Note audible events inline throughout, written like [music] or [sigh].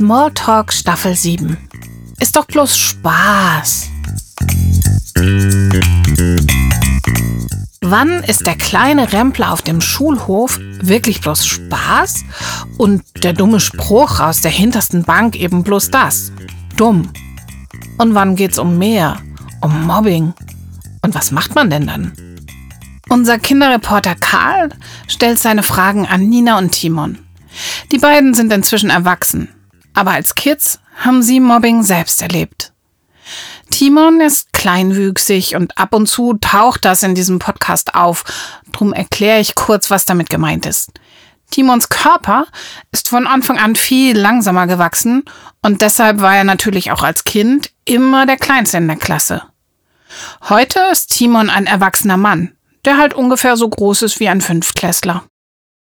Smalltalk Staffel 7. Ist doch bloß Spaß. Wann ist der kleine Rempler auf dem Schulhof wirklich bloß Spaß und der dumme Spruch aus der hintersten Bank eben bloß das? Dumm. Und wann geht's um mehr? Um Mobbing? Und was macht man denn dann? Unser Kinderreporter Karl stellt seine Fragen an Nina und Timon. Die beiden sind inzwischen erwachsen, aber als Kids haben sie Mobbing selbst erlebt. Timon ist kleinwüchsig und ab und zu taucht das in diesem Podcast auf. Drum erkläre ich kurz, was damit gemeint ist. Timons Körper ist von Anfang an viel langsamer gewachsen und deshalb war er natürlich auch als Kind immer der Kleinste in der Klasse. Heute ist Timon ein erwachsener Mann, der halt ungefähr so groß ist wie ein Fünftklässler.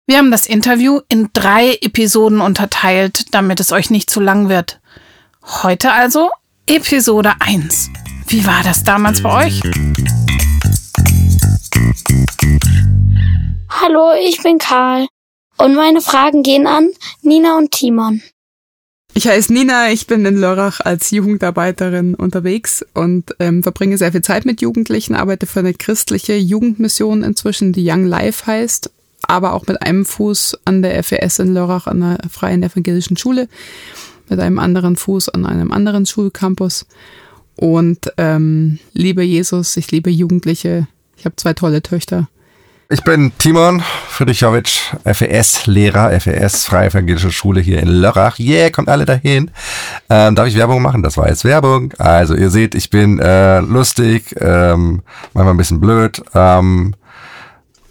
Wir haben das Interview in drei Episoden unterteilt, damit es euch nicht zu lang wird. Heute also Episode 1. Wie war das damals bei euch? Hallo, ich bin Karl. Und meine Fragen gehen an Nina und Timon. Ich heiße Nina, ich bin in Lörrach als Jugendarbeiterin unterwegs und ähm, verbringe sehr viel Zeit mit Jugendlichen, arbeite für eine christliche Jugendmission inzwischen, die Young Life heißt, aber auch mit einem Fuß an der FES in Lörrach an der Freien Evangelischen Schule, mit einem anderen Fuß an einem anderen Schulcampus und ähm, liebe Jesus, ich liebe Jugendliche, ich habe zwei tolle Töchter ich bin Timon Friedrichowitsch, FES-Lehrer, FES, Freie Evangelische Schule hier in Lörrach. Yeah, kommt alle dahin. Ähm, darf ich Werbung machen? Das war jetzt Werbung. Also ihr seht, ich bin äh, lustig, ähm, manchmal ein bisschen blöd ähm,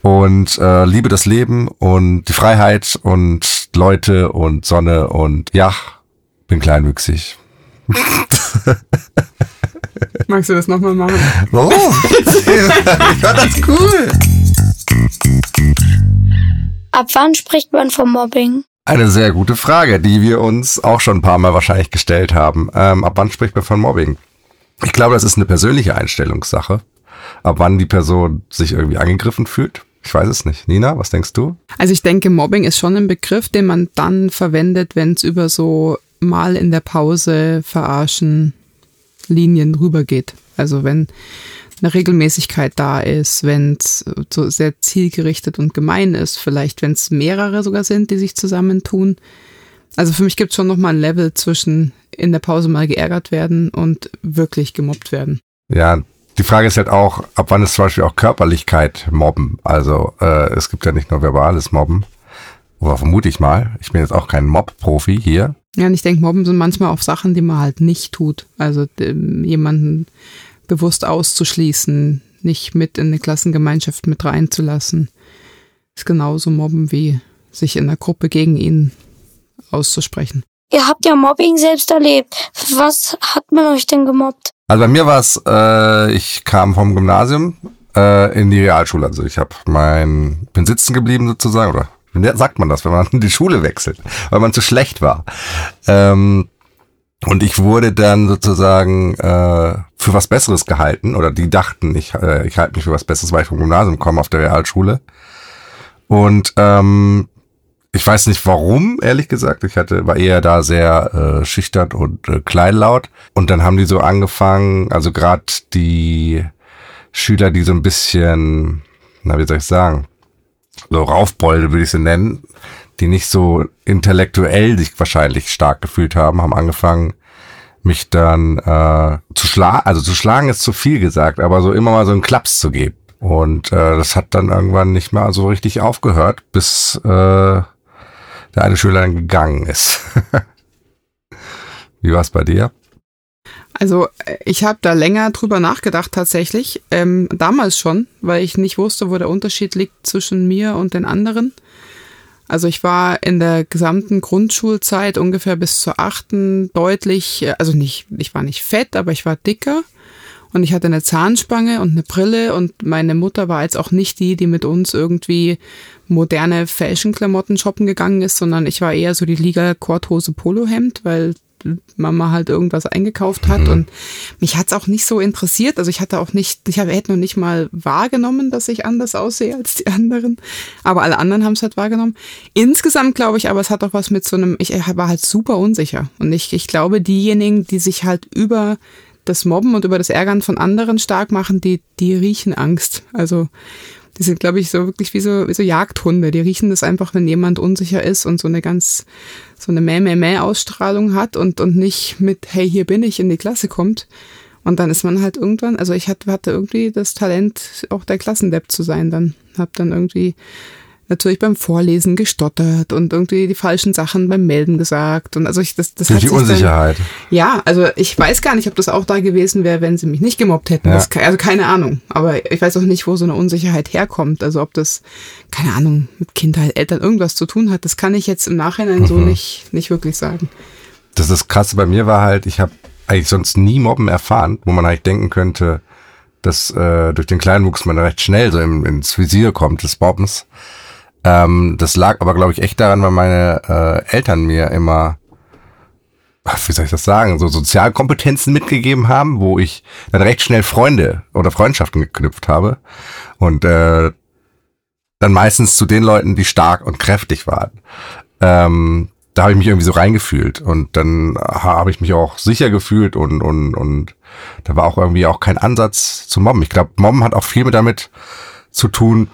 und äh, liebe das Leben und die Freiheit und Leute und Sonne und ja, bin kleinwüchsig. [laughs] Magst du das nochmal machen? Warum? [laughs] ich fand das cool. Ab wann spricht man vom Mobbing? Eine sehr gute Frage, die wir uns auch schon ein paar Mal wahrscheinlich gestellt haben. Ähm, ab wann spricht man von Mobbing? Ich glaube, das ist eine persönliche Einstellungssache. Ab wann die Person sich irgendwie angegriffen fühlt. Ich weiß es nicht. Nina, was denkst du? Also ich denke, Mobbing ist schon ein Begriff, den man dann verwendet, wenn es über so mal in der Pause verarschen Linien rübergeht. Also wenn eine Regelmäßigkeit da ist, wenn es so sehr zielgerichtet und gemein ist, vielleicht wenn es mehrere sogar sind, die sich zusammentun. Also für mich gibt es schon nochmal ein Level zwischen in der Pause mal geärgert werden und wirklich gemobbt werden. Ja, die Frage ist halt auch, ab wann ist zum Beispiel auch Körperlichkeit mobben? Also äh, es gibt ja nicht nur verbales Mobben. Oder vermute ich mal. Ich bin jetzt auch kein Mob-Profi hier. Ja, und ich denke, Mobben sind manchmal auch Sachen, die man halt nicht tut. Also ähm, jemanden bewusst auszuschließen, nicht mit in eine Klassengemeinschaft mit reinzulassen. Ist genauso Mobben wie sich in der Gruppe gegen ihn auszusprechen. Ihr habt ja Mobbing selbst erlebt. Was hat man euch denn gemobbt? Also bei mir war es, äh, ich kam vom Gymnasium äh, in die Realschule. Also ich habe mein, bin sitzen geblieben sozusagen, oder wie sagt man das, wenn man [laughs] die Schule wechselt, weil man zu schlecht war. Ähm, und ich wurde dann sozusagen äh, für was Besseres gehalten, oder die dachten, ich, äh, ich halte mich für was Besseres, weil ich vom Gymnasium komme auf der Realschule. Und ähm, ich weiß nicht warum, ehrlich gesagt. Ich hatte, war eher da sehr äh, schüchtern und äh, kleinlaut. Und dann haben die so angefangen, also gerade die Schüler, die so ein bisschen, na, wie soll ich sagen, so Raufbolde würde ich sie nennen, die nicht so intellektuell sich wahrscheinlich stark gefühlt haben, haben angefangen, mich dann äh, zu schlagen, also zu schlagen ist zu viel gesagt, aber so immer mal so einen Klaps zu geben. Und äh, das hat dann irgendwann nicht mehr so richtig aufgehört, bis äh, der eine Schüler dann gegangen ist. [laughs] Wie war es bei dir? Also ich habe da länger drüber nachgedacht tatsächlich, ähm, damals schon, weil ich nicht wusste, wo der Unterschied liegt zwischen mir und den anderen. Also ich war in der gesamten Grundschulzeit ungefähr bis zur achten deutlich, also nicht, ich war nicht fett, aber ich war dicker und ich hatte eine Zahnspange und eine Brille und meine Mutter war jetzt auch nicht die, die mit uns irgendwie moderne Fashion-Klamotten shoppen gegangen ist, sondern ich war eher so die Liga Korthose Polohemd, weil Mama halt irgendwas eingekauft hat. Mhm. Und mich hat's auch nicht so interessiert. Also ich hatte auch nicht, ich hätte noch nicht mal wahrgenommen, dass ich anders aussehe als die anderen. Aber alle anderen haben es halt wahrgenommen. Insgesamt glaube ich aber, es hat auch was mit so einem, ich war halt super unsicher. Und ich, ich glaube, diejenigen, die sich halt über das Mobben und über das Ärgern von anderen stark machen, die, die riechen Angst. Also die sind, glaube ich, so wirklich wie so, wie so Jagdhunde. Die riechen das einfach, wenn jemand unsicher ist und so eine ganz, so eine Mäh-Mäh-Mäh-Ausstrahlung hat und, und nicht mit, hey, hier bin ich, in die Klasse kommt. Und dann ist man halt irgendwann, also ich hatte, hatte irgendwie das Talent, auch der Klassendepp zu sein dann. Hab dann irgendwie natürlich beim Vorlesen gestottert und irgendwie die falschen Sachen beim Melden gesagt. Und also ich, das, das hat die Unsicherheit. Dann, ja, also ich weiß gar nicht, ob das auch da gewesen wäre, wenn sie mich nicht gemobbt hätten. Ja. Das, also keine Ahnung. Aber ich weiß auch nicht, wo so eine Unsicherheit herkommt. Also ob das, keine Ahnung, mit Kindheit, Eltern irgendwas zu tun hat, das kann ich jetzt im Nachhinein mhm. so nicht, nicht wirklich sagen. Das ist krasse bei mir war halt, ich habe eigentlich sonst nie Mobben erfahren, wo man eigentlich denken könnte, dass äh, durch den Kleinwuchs man recht schnell so im, ins Visier kommt des Mobbens. Ähm, das lag aber, glaube ich, echt daran, weil meine äh, Eltern mir immer, wie soll ich das sagen, so Sozialkompetenzen mitgegeben haben, wo ich dann recht schnell Freunde oder Freundschaften geknüpft habe. Und äh, dann meistens zu den Leuten, die stark und kräftig waren. Ähm, da habe ich mich irgendwie so reingefühlt und dann habe ich mich auch sicher gefühlt und und und da war auch irgendwie auch kein Ansatz zu mobben. Ich glaube, mobben hat auch viel mit damit zu tun,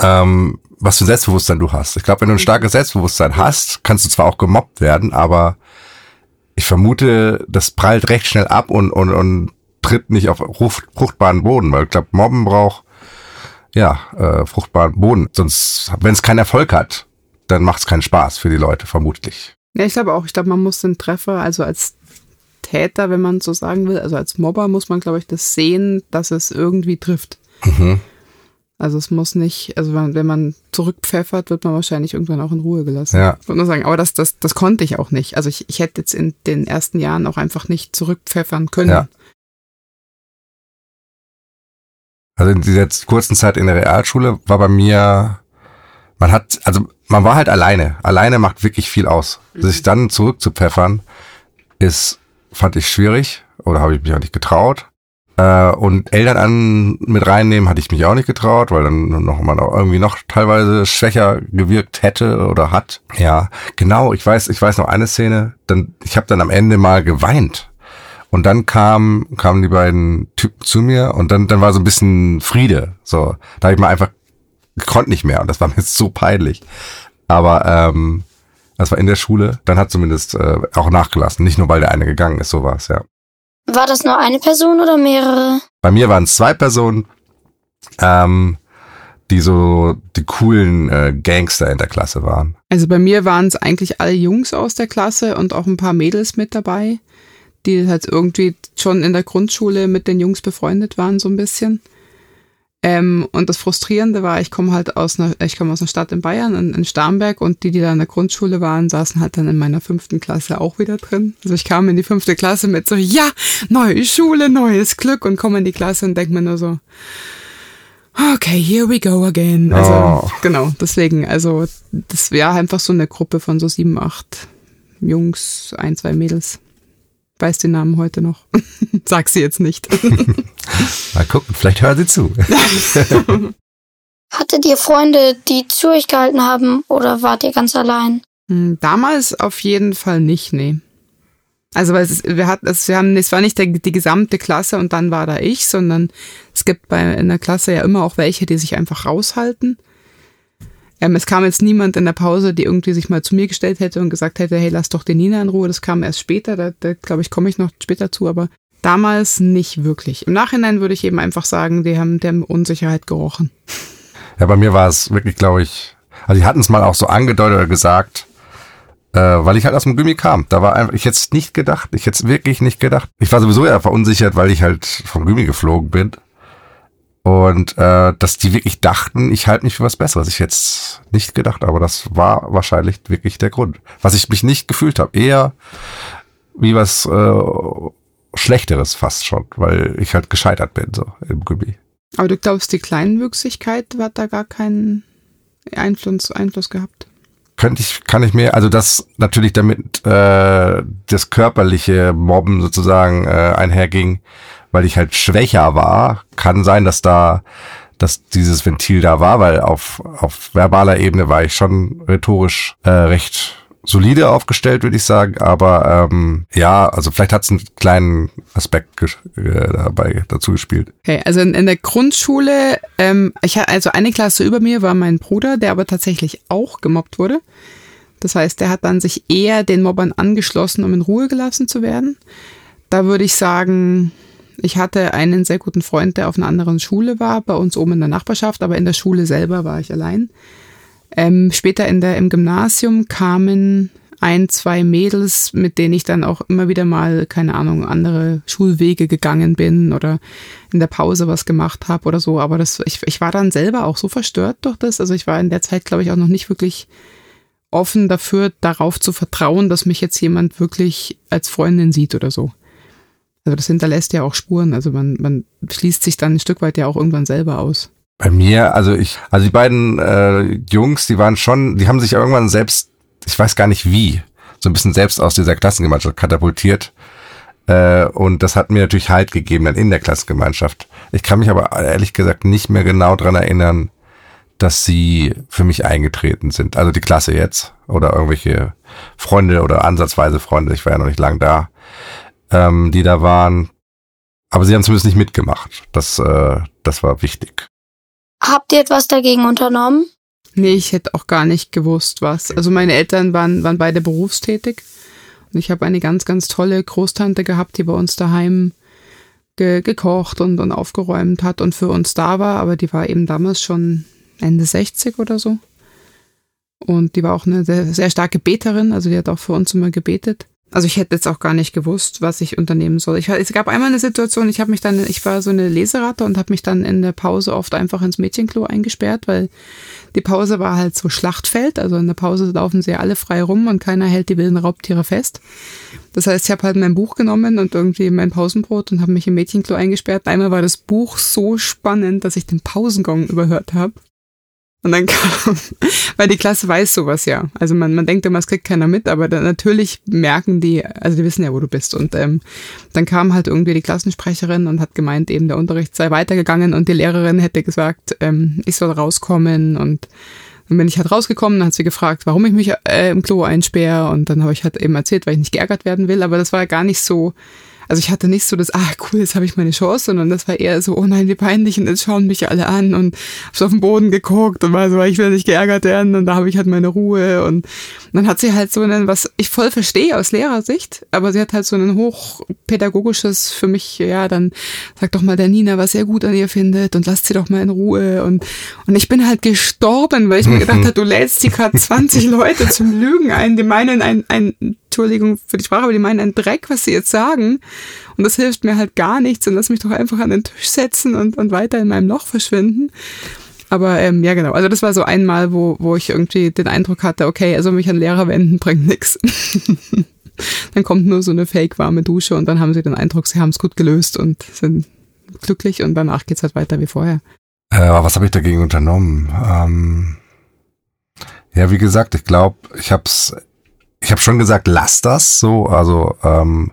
ähm, was für ein Selbstbewusstsein du hast. Ich glaube, wenn du ein starkes Selbstbewusstsein hast, kannst du zwar auch gemobbt werden, aber ich vermute, das prallt recht schnell ab und, und, und tritt nicht auf fruchtbaren Boden, weil ich glaube, Mobben braucht ja äh, fruchtbaren Boden. Sonst, wenn es keinen Erfolg hat, dann macht es keinen Spaß für die Leute, vermutlich. Ja, ich glaube auch. Ich glaube, man muss den Treffer, also als Täter, wenn man so sagen will, also als Mobber muss man, glaube ich, das sehen, dass es irgendwie trifft. Mhm. Also es muss nicht, also wenn man zurückpfeffert, wird man wahrscheinlich irgendwann auch in Ruhe gelassen. Ja. Ich würde nur sagen, aber das, das, das konnte ich auch nicht. Also ich, ich hätte jetzt in den ersten Jahren auch einfach nicht zurückpfeffern können. Ja. Also in dieser kurzen Zeit in der Realschule war bei mir, man hat, also man war halt alleine. Alleine macht wirklich viel aus. Mhm. Sich dann zurückzupfeffern, ist, fand ich schwierig oder habe ich mich auch nicht getraut. Äh, und Eltern an mit reinnehmen hatte ich mich auch nicht getraut, weil dann noch man auch irgendwie noch teilweise schwächer gewirkt hätte oder hat. Ja, genau. Ich weiß, ich weiß noch eine Szene. Dann, ich habe dann am Ende mal geweint. Und dann kam, kamen die beiden Typen zu mir und dann, dann war so ein bisschen Friede. So, da habe ich mal einfach, konnte nicht mehr und das war mir [laughs] so peinlich. Aber ähm, das war in der Schule. Dann hat zumindest äh, auch nachgelassen. Nicht nur, weil der eine gegangen ist, sowas, ja. War das nur eine Person oder mehrere? Bei mir waren es zwei Personen, ähm, die so die coolen äh, Gangster in der Klasse waren. Also bei mir waren es eigentlich alle Jungs aus der Klasse und auch ein paar Mädels mit dabei, die halt irgendwie schon in der Grundschule mit den Jungs befreundet waren, so ein bisschen. Ähm, und das Frustrierende war, ich komme halt aus einer, ich komme aus einer Stadt in Bayern, in, in, Starnberg, und die, die da in der Grundschule waren, saßen halt dann in meiner fünften Klasse auch wieder drin. Also ich kam in die fünfte Klasse mit so, ja, neue Schule, neues Glück und komme in die Klasse und denke mir nur so, okay, here we go again. Also, oh. genau, deswegen, also, das wäre einfach so eine Gruppe von so sieben, acht Jungs, ein, zwei Mädels weiß den Namen heute noch. [laughs] Sag sie jetzt nicht. [laughs] Mal gucken, vielleicht hören sie zu. [laughs] Hattet ihr Freunde, die zu euch gehalten haben oder wart ihr ganz allein? Hm, damals auf jeden Fall nicht, nee. Also weil es, wir hatten, es, wir haben, es war nicht der, die gesamte Klasse und dann war da ich, sondern es gibt bei in der Klasse ja immer auch welche, die sich einfach raushalten. Ähm, es kam jetzt niemand in der Pause, die irgendwie sich mal zu mir gestellt hätte und gesagt hätte, hey, lass doch den Nina in Ruhe. Das kam erst später, da, da glaube ich, komme ich noch später zu, aber damals nicht wirklich. Im Nachhinein würde ich eben einfach sagen, die haben der Unsicherheit gerochen. Ja, bei mir war es wirklich, glaube ich, also die hatten es mal auch so angedeutet oder gesagt, äh, weil ich halt aus dem Gummi kam. Da war einfach, ich hätte nicht gedacht, ich hätte es wirklich nicht gedacht. Ich war sowieso ja verunsichert, weil ich halt vom Gummi geflogen bin. Und äh, dass die wirklich dachten, ich halte mich für was Besseres. Ich hätte es nicht gedacht, aber das war wahrscheinlich wirklich der Grund. Was ich mich nicht gefühlt habe. Eher wie was äh, Schlechteres fast schon, weil ich halt gescheitert bin, so im Gummi. Aber du glaubst, die Kleinwüchsigkeit hat da gar keinen Einfluss, Einfluss gehabt? könnte ich, kann ich mir, also das natürlich damit äh, das körperliche Mobben sozusagen äh, einherging, weil ich halt schwächer war, kann sein, dass da dass dieses Ventil da war, weil auf, auf verbaler Ebene war ich schon rhetorisch äh, recht solide aufgestellt, würde ich sagen. Aber ähm, ja, also vielleicht hat es einen kleinen Aspekt äh, dabei dazu gespielt. Okay, also in, in der Grundschule, ähm, ich hatte also eine Klasse über mir war mein Bruder, der aber tatsächlich auch gemobbt wurde. Das heißt, der hat dann sich eher den Mobbern angeschlossen, um in Ruhe gelassen zu werden. Da würde ich sagen, ich hatte einen sehr guten Freund, der auf einer anderen Schule war, bei uns oben in der Nachbarschaft, aber in der Schule selber war ich allein. Ähm, später in der, im Gymnasium kamen ein, zwei Mädels, mit denen ich dann auch immer wieder mal, keine Ahnung, andere Schulwege gegangen bin oder in der Pause was gemacht habe oder so. Aber das, ich, ich war dann selber auch so verstört durch das. Also ich war in der Zeit, glaube ich, auch noch nicht wirklich offen dafür, darauf zu vertrauen, dass mich jetzt jemand wirklich als Freundin sieht oder so. Also das hinterlässt ja auch Spuren. Also man, man schließt sich dann ein Stück weit ja auch irgendwann selber aus. Bei mir, also ich, also die beiden äh, Jungs, die waren schon, die haben sich irgendwann selbst, ich weiß gar nicht wie, so ein bisschen selbst aus dieser Klassengemeinschaft katapultiert. Äh, und das hat mir natürlich Halt gegeben dann in der Klassengemeinschaft. Ich kann mich aber ehrlich gesagt nicht mehr genau dran erinnern, dass sie für mich eingetreten sind. Also die Klasse jetzt oder irgendwelche Freunde oder ansatzweise Freunde, ich war ja noch nicht lang da, ähm, die da waren. Aber sie haben zumindest nicht mitgemacht. Das, äh, das war wichtig. Habt ihr etwas dagegen unternommen? Nee, ich hätte auch gar nicht gewusst, was. Also meine Eltern waren, waren beide berufstätig. Und ich habe eine ganz, ganz tolle Großtante gehabt, die bei uns daheim ge gekocht und, und aufgeräumt hat und für uns da war. Aber die war eben damals schon Ende 60 oder so. Und die war auch eine sehr, sehr starke Beterin. Also die hat auch für uns immer gebetet. Also ich hätte jetzt auch gar nicht gewusst, was ich unternehmen soll. Ich, es gab einmal eine Situation, ich habe mich dann, ich war so eine Leseratte und habe mich dann in der Pause oft einfach ins Mädchenklo eingesperrt, weil die Pause war halt so Schlachtfeld. Also in der Pause laufen sie alle frei rum und keiner hält die wilden Raubtiere fest. Das heißt, ich habe halt mein Buch genommen und irgendwie mein Pausenbrot und habe mich im Mädchenklo eingesperrt. Einmal war das Buch so spannend, dass ich den Pausengong überhört habe. Und dann [laughs] kam, weil die Klasse weiß sowas ja. Also man, man denkt immer, es kriegt keiner mit, aber dann natürlich merken die, also die wissen ja, wo du bist. Und ähm, dann kam halt irgendwie die Klassensprecherin und hat gemeint, eben der Unterricht sei weitergegangen und die Lehrerin hätte gesagt, ähm, ich soll rauskommen und dann bin ich halt rausgekommen, dann hat sie gefragt, warum ich mich äh, im Klo einsperre und dann habe ich halt eben erzählt, weil ich nicht geärgert werden will, aber das war gar nicht so, also ich hatte nicht so das, ah cool, jetzt habe ich meine Chance, sondern das war eher so, oh nein, wie peinlich und jetzt schauen mich alle an und hab so auf den Boden geguckt und war so, ich will nicht geärgert werden und da habe ich halt meine Ruhe und dann hat sie halt so einen, was ich voll verstehe aus Lehrersicht, aber sie hat halt so ein hochpädagogisches für mich, ja, dann sag doch mal der Nina, was er gut an ihr findet und lasst sie doch mal in Ruhe und, und ich bin halt gestorben, weil ich mir [laughs] gedacht habe, du lädst die gerade 20 Leute zum Lügen ein, die meinen ein, ein Entschuldigung für die Sprache, aber die meinen einen Dreck, was sie jetzt sagen. Und das hilft mir halt gar nichts und lass mich doch einfach an den Tisch setzen und, und weiter in meinem Loch verschwinden. Aber ähm, ja, genau. Also das war so einmal, wo, wo ich irgendwie den Eindruck hatte, okay, also mich an Lehrer wenden bringt nichts. [laughs] Dann kommt nur so eine fake warme Dusche und dann haben sie den Eindruck, sie haben es gut gelöst und sind glücklich und danach geht's halt weiter wie vorher. Äh, was habe ich dagegen unternommen? Ähm, ja, wie gesagt, ich glaube, ich habe es ich habe schon gesagt, lass das so, also ähm,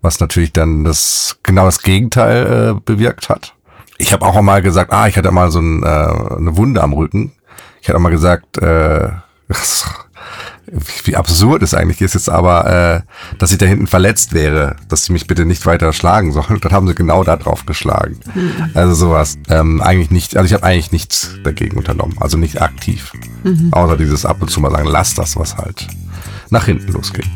was natürlich dann das genau das Gegenteil äh, bewirkt hat. Ich habe auch mal gesagt, ah, ich hatte mal so ein, äh, eine Wunde am Rücken. Ich hatte auch mal gesagt, äh, [laughs] wie absurd es eigentlich ist jetzt aber, äh, dass ich da hinten verletzt wäre, dass sie mich bitte nicht weiter schlagen sollen. [laughs] Dann haben sie genau da drauf geschlagen. Mhm. Also sowas. Ähm, eigentlich nicht, also ich habe eigentlich nichts dagegen unternommen, also nicht aktiv. Mhm. Außer dieses ab und zu mal sagen, lass das was halt nach hinten losgehen.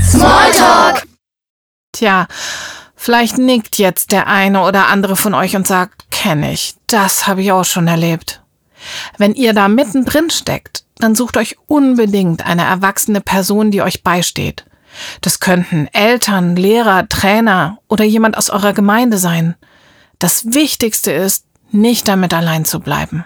Smalltalk! Tja, vielleicht nickt jetzt der eine oder andere von euch und sagt, kenne ich, das habe ich auch schon erlebt. Wenn ihr da mittendrin steckt, dann sucht euch unbedingt eine erwachsene Person, die euch beisteht. Das könnten Eltern, Lehrer, Trainer oder jemand aus eurer Gemeinde sein. Das Wichtigste ist, nicht damit allein zu bleiben.